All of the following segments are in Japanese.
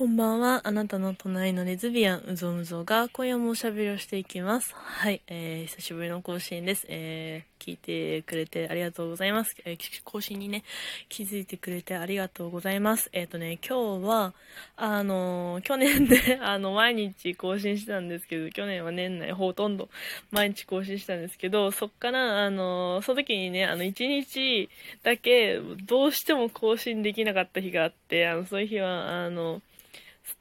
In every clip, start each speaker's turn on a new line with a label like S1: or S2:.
S1: こんばんは。あなたの隣のレズビアン、うぞうぞが今夜もおしゃべりをしていきます。はい、えー、久しぶりの更新です。えー、聞いてくれてありがとうございます。えー、更新にね、気づいてくれてありがとうございます。えっ、ー、とね、今日は、あのー、去年ね、あの、毎日更新してたんですけど、去年は年内ほとんど毎日更新したんですけど、そっから、あのー、その時にね、あの、1日だけどうしても更新できなかった日があって、あの、そういう日は、あの、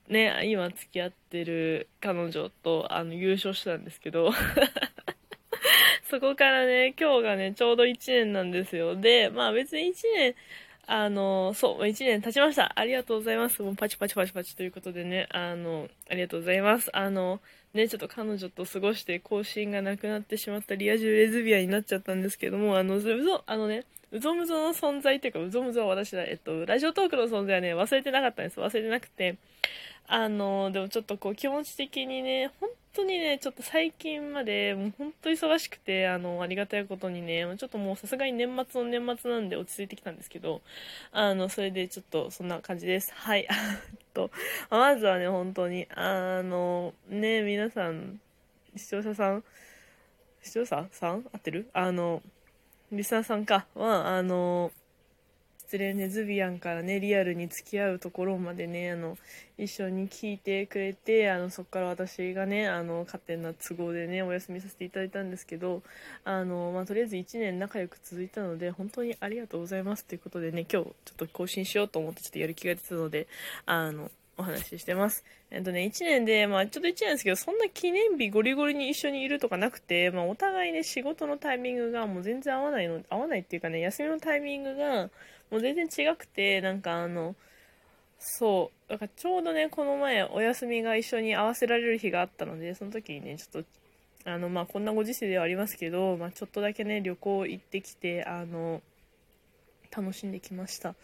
S1: ね、今付き合ってる彼女とあの優勝したんですけど そこからね、今日がね、ちょうど1年なんですよ。で、まあ別に1年、あの、そう、1年経ちました。ありがとうございます。もうパチパチパチパチということでね、あの、ありがとうございます。あの、ね、ちょっと彼女と過ごして更新がなくなってしまったリア充レズビアになっちゃったんですけども、あの、うぞ、あのね、うぞむぞの存在っていうか、うぞむぞは私だ、えっと、ラジオトークの存在はね、忘れてなかったんです。忘れてなくて、あの、でもちょっとこう気持ち的にね、本当にね、ちょっと最近まで、もう本当忙しくて、あの、ありがたいことにね、ちょっともうさすがに年末の年末なんで落ち着いてきたんですけど、あの、それでちょっとそんな感じです。はい。と、まずはね、本当に、あの、ね、皆さん、視聴者さん、視聴者さん合ってる？あの、リスナーさんかは、あの、失礼ネズビアンからね、リアルに付き合うところまでね、あの、一緒に聞いてくれて、あの、そこから私がね、あの、勝手な都合でね、お休みさせていただいたんですけど、あの、まあ、とりあえず1年仲良く続いたので、本当にありがとうございますということでね、今日ちょっと更新しようと思ってちょっとやる気が出たので、あの、お話ししてます。えっとね、1年で、まあちょっと1年ですけど、そんな記念日ゴリゴリに一緒にいるとかなくて、まあお互いね、仕事のタイミングがもう全然合わないの、合わないっていうかね、休みのタイミングがもう全然違くて、なんかあの、そう、だからちょうどね、この前お休みが一緒に合わせられる日があったので、その時にね、ちょっと、あの、まあこんなご時世ではありますけど、まあちょっとだけね、旅行行ってきて、あの、楽しんできました。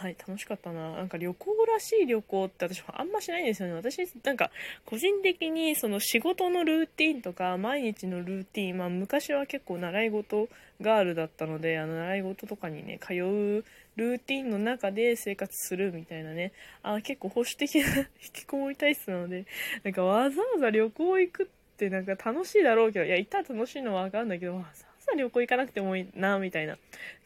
S1: はい、楽しかったな。なんか旅行らしい旅行って私はあんましないんですよね。私、なんか個人的にその仕事のルーティンとか毎日のルーティン、まあ昔は結構習い事ガールだったので、あの習い事とかにね、通うルーティンの中で生活するみたいなね、あ結構保守的な 引きこもり体質なので、なんかわざわざ旅行行くってなんか楽しいだろうけど、いや、行ったら楽しいのはわかるんないけど、わざわざ旅行行かなくてもいいな、みたいな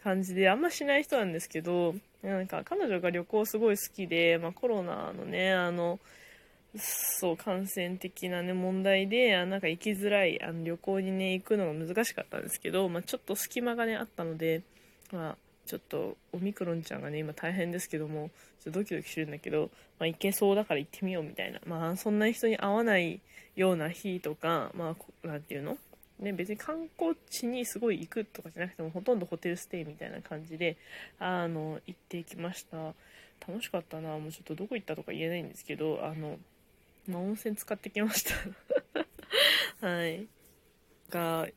S1: 感じで、あんましない人なんですけど、なんか彼女が旅行すごい好きで、まあ、コロナのね、あの、そう、感染的なね、問題で、あなんか行きづらい、あの旅行にね、行くのが難しかったんですけど、まあ、ちょっと隙間がね、あったので、まあ、ちょっと、オミクロンちゃんがね、今大変ですけども、ちょっとドキドキしてるんだけど、まあ、行けそうだから行ってみようみたいな。まあ、そんな人に会わないような日とか、まあ、なんていうの？ね、別に観光地にすごい行くとかじゃなくてもほとんどホテルステイみたいな感じであの行ってきました。楽しかったな。もうちょっとどこ行ったとか言えないんですけどあの、まあ、温泉使ってきました。はい。が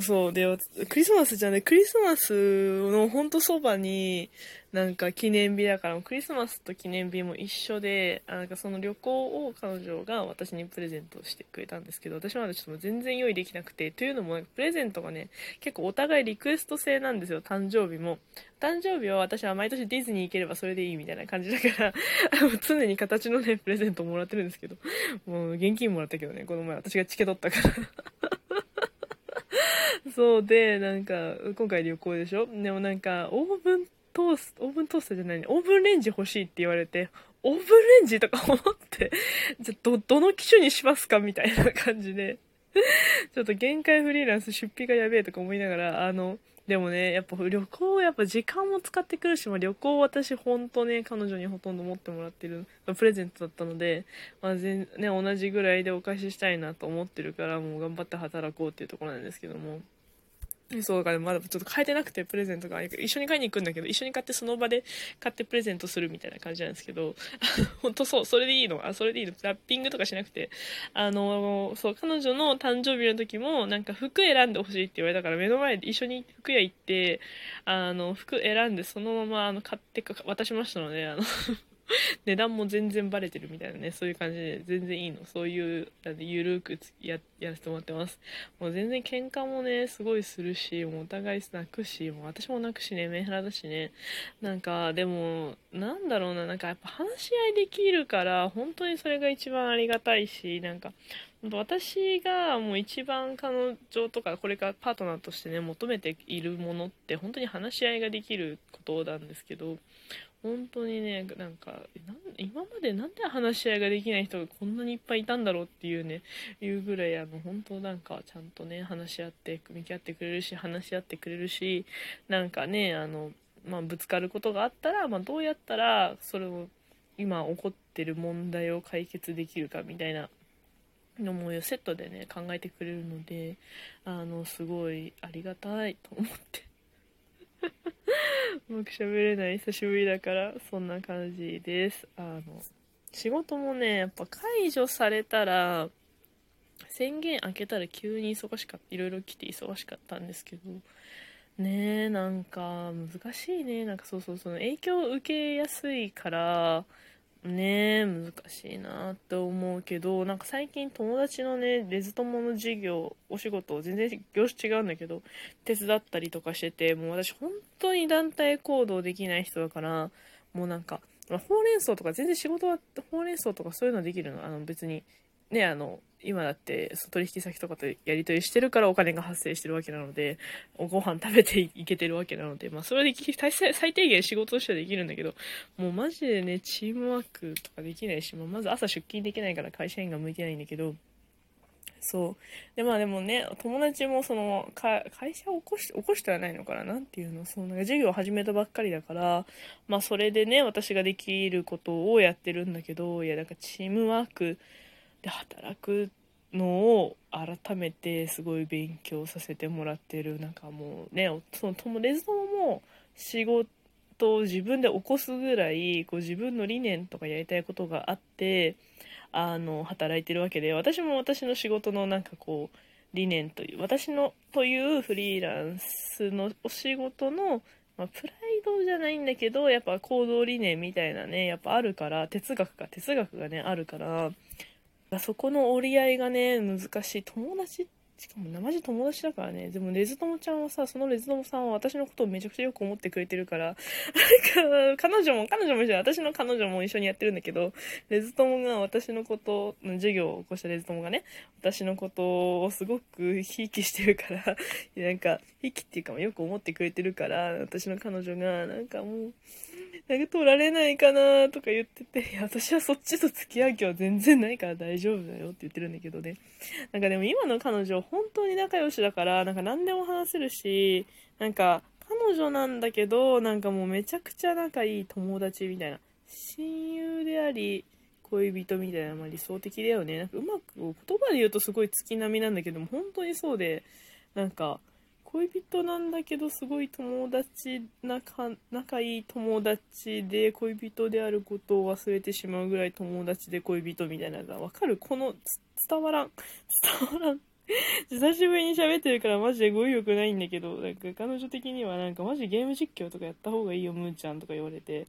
S1: そう、で、クリスマスじゃね、クリスマスのほんとそばに、なんか記念日だから、クリスマスと記念日も一緒で、なんかその旅行を彼女が私にプレゼントしてくれたんですけど、私はちょっと全然用意できなくて、というのも、プレゼントがね、結構お互いリクエスト制なんですよ、誕生日も。誕生日は私は毎年ディズニー行ければそれでいいみたいな感じだから常に形のね、プレゼントもらってるんですけど、もう現金もらったけどね、この前私がチケ取ったから そうで、なんか、今回旅行でしょ？でもなんか、オーブントースト、オーブントースターじゃないね、オーブンレンジ欲しいって言われて、オーブンレンジとか思って、じゃ、ど、どの機種にしますか？みたいな感じで、ちょっと限界フリーランス出費がやべえとか思いながら、あの、でもね、やっぱ旅行、やっぱ時間も使ってくるし、まあ、旅行私ほんとね、彼女にほとんど持ってもらってる、プレゼントだったので、まあ全、ね、同じぐらいでお返ししたいなと思ってるから、もう頑張って働こうっていうところなんですけども。そうか、まだちょっと変えてなくてプレゼントが。一緒に買いに行くんだけど一緒に買ってその場で買ってプレゼントするみたいな感じなんですけど 本当そうそれでいいの？あそれでいいの？ラッピングとかしなくて。あのそう彼女の誕生日の時もなんか服選んでほしいって言われたから目の前で一緒に服屋行ってあの服選んでそのままあの買って渡しましたのであの 値段も全然バレてるみたいなね、そういう感じで全然いいの。そういう、ゆるくややらせてもらってます。もう全然喧嘩もね、すごいするし、もうお互い泣くし、もう私も泣くしね、メンヘラだしね。なんか、でも、なんだろうな、なんかやっぱ話し合いできるから、本当にそれが一番ありがたいし、なんか、私がもう一番彼女とかこれからパートナーとしてね求めているものって本当に話し合いができることなんですけど本当にねなんか今までなんで話し合いができない人がこんなにいっぱいいたんだろうっていうねいうぐらいあの本当なんかちゃんとね話し合って向き合ってくれるし話し合ってくれるしなんかねあの、まあ、ぶつかることがあったら、まあ、どうやったらそれを今起こってる問題を解決できるかみたいなのもセットでね考えてくれるのであのすごいありがたいと思って。うく喋れない久しぶりだからそんな感じです。あの仕事もねやっぱ解除されたら宣言開けたら急に忙しかったいろいろ来て忙しかったんですけどねえなんか難しいね。なんかそうそうその影響を受けやすいからね難しいなって思うけどなんか最近友達のねレズ友の授業お仕事全然業種違うんだけど手伝ったりとかしててもう私本当に団体行動できない人だからもうなんか、ほうれん草とか全然仕事はほうれん草とかそういうのできるの。あの別にねあの今だって取引先とかとやり取りしてるからお金が発生してるわけなので、ご飯食べていけてるわけなので、まあそれで最低限仕事としてはできるんだけど、もうマジでね、チームワークとかできないし、まあ、まず朝出勤できないから会社員が向いてないんだけど、そう。で、まあでもね、友達もその、会社を起こし、起こしてはないのかななんていうの、その、授業を始めたばっかりだから、まあそれでね、私ができることをやってるんだけど、いや、なんかチームワーク、で働くのを改めてすごい勉強させてもらってる。なんかもうねその友レズ友も仕事を自分で起こすぐらいこう自分の理念とかやりたいことがあってあの働いてるわけで私も私の仕事のなんかこう理念という私のというフリーランスのお仕事の、まあ、プライドじゃないんだけどやっぱ行動理念みたいなねやっぱあるから哲学か哲学がねあるからそこの折り合いがね、難しい。友達しかも生地友達だからね。でもレズ友ちゃんはさ、そのレズ友さんは私のことをめちゃくちゃよく思ってくれてるから、なんか、彼女も、彼女も一緒私の彼女も一緒にやってるんだけど、レズ友が私のこと授業を起こしたレズ友がね、私のことをすごくひいきしてるから、なんか、ひいきっていうかよく思ってくれてるから、私の彼女が、なんかもう、なんか取られないかなとか言ってて、私はそっちと付き合う気は全然ないから大丈夫だよって言ってるんだけどね。なんかでも今の彼女、本当に仲良しだから、なんか何でも話せるし、なんか彼女なんだけど、なんかもうめちゃくちゃ仲いい友達みたいな。親友であり、恋人みたいな、まあ、理想的だよね。なんかうまく言葉で言うとすごい月並みなんだけども、本当にそうで、なんか、恋人なんだけどすごい友達仲仲いい友達で恋人であることを忘れてしまうぐらい友達で恋人みたいなのがわかるこの伝わらん伝わらん 久しぶりに喋ってるからマジで語彙力ないんだけどなんか彼女的にはなんかマジゲーム実況とかやった方がいいよムーちゃんとか言われて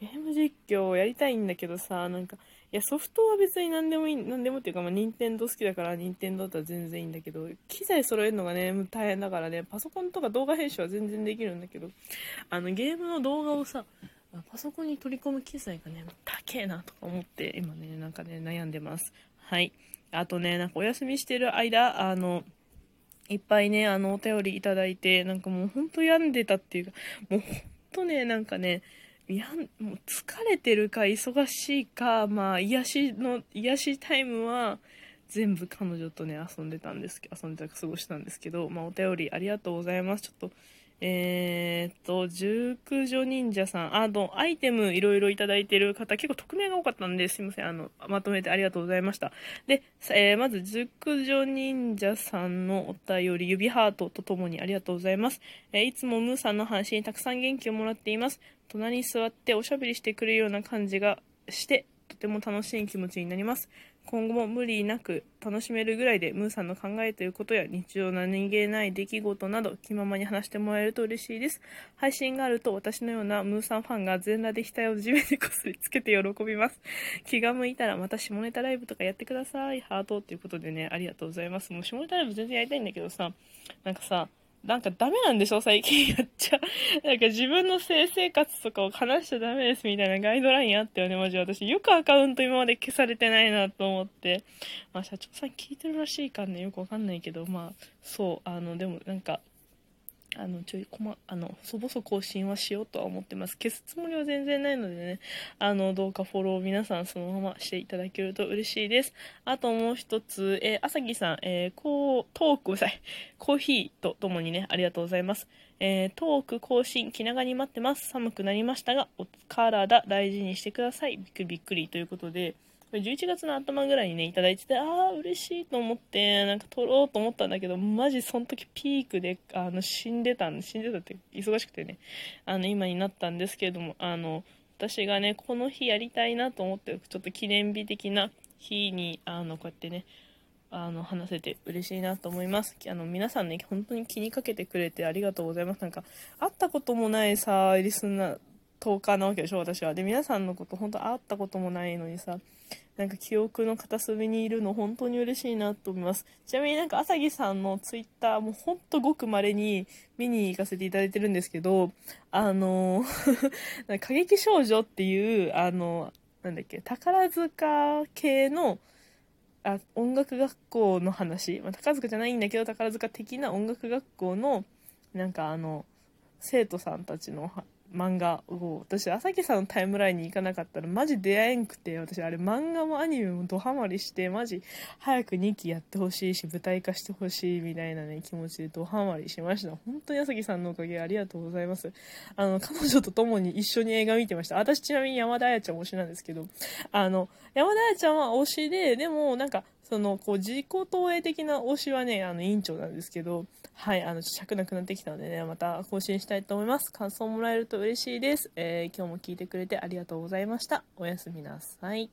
S1: ゲーム実況やりたいんだけどさなんかいや、ソフトは別に何でもいい、何でもっていうか、まあ、任天堂好きだから、任天堂だったら全然いいんだけど、機材揃えるのがね、大変だからね、パソコンとか動画編集は全然できるんだけど、あの、ゲームの動画をさ、パソコンに取り込む機材がね、高えなとか思って、今ね、なんかね、悩んでます。はい。あとね、なんかお休みしてる間、あの、いっぱいね、あの、お便りいただいて、なんかもうほんと病んでたっていうか、もうほんとね、なんかね、いやもう疲れてるか忙しいかまあ癒しの癒しタイムは全部彼女とね遊んでたんですけど遊んでた過ごしたんですけどまあお便りありがとうございます。ちょっとえー、っと、熟女忍者さん、あの、アイテムいろいろいただいてる方、結構匿名が多かったんで、すいません、あの、まとめてありがとうございました。で、えー、まず、熟女忍者さんのお便り、指ハートとともにありがとうございます。えー、いつもムーさんの話にたくさん元気をもらっています。隣に座っておしゃべりしてくれるような感じがして、とても楽しい気持ちになります。今後も無理なく楽しめるぐらいでムーさんの考えということや日常何気ない出来事など気ままに話してもらえると嬉しいです。配信があると私のようなムーさんファンが全裸で額を地面にこすりつけて喜びます。気が向いたらまた下ネタライブとかやってください。ハートっていうことでねありがとうございます。もう下ネタライブ全然やりたいんだけどさなんかさなんかダメなんでしょ最近やっちゃ。なんか自分の性生活とかを話しちゃダメですみたいなガイドラインあったよね、マジ私。よくアカウント今まで消されてないなと思って。まあ社長さん聞いてるらしいかね、よくわかんないけど、まあ、そう、あの、でもなんか、あの、ちょい、こま、あの、細々更新はしようとは思ってます。消すつもりは全然ないのでね、あの、どうかフォロー皆さんそのまましていただけると嬉しいです。あともう一つ、えー、朝木さん、えー、こう、トーク、さい、コーヒーとともにね、ありがとうございます。えー、トーク更新、気長に待ってます。寒くなりましたが、お体大事にしてください。びっくりびっくりということで、11月の頭ぐらいにね、いただいてて、ああ、嬉しいと思って、なんか撮ろうと思ったんだけど、マジその時ピークで、あの、死んでたんで、死んでたって忙しくてね、あの、今になったんですけれども、あの、私がね、この日やりたいなと思って、ちょっと記念日的な日に、あの、こうやってね、あの、話せて嬉しいなと思います。あの、皆さんね、本当に気にかけてくれてありがとうございます。なんか、会ったこともないさ、リスナー、10日なわけでしょ、私は。で、皆さんのこと、本当会ったこともないのにさ、なんか記憶の片隅にいるの本当に嬉しいなと思います。ちなみになんか朝木さんのツイッターもほんとごく稀に見に行かせていただいてるんですけど、あの、過激少女っていう、あの、なんだっけ、宝塚系のあ音楽学校の話、まあ、宝塚じゃないんだけど宝塚的な音楽学校のなんかあの生徒さんたちの漫画を。私朝木さんのタイムラインに行かなかったらマジ出会えんくて私あれ漫画もアニメもドハマりしてマジ早く2期やってほしいし舞台化してほしいみたいなね気持ちでドハマりしました。本当に朝木さんのおかげありがとうございます。あの彼女と共に一緒に映画見てました。私ちなみに山田彩ちゃん推しなんですけどあの山田彩ちゃんは推しででもなんかそのこう自己投影的な推しはねあの委員長なんですけどはいあの尺なくなってきたのでねまた更新したいと思います。感想もらえると嬉しいです、えー、今日も聞いてくれてありがとうございました。おやすみなさい。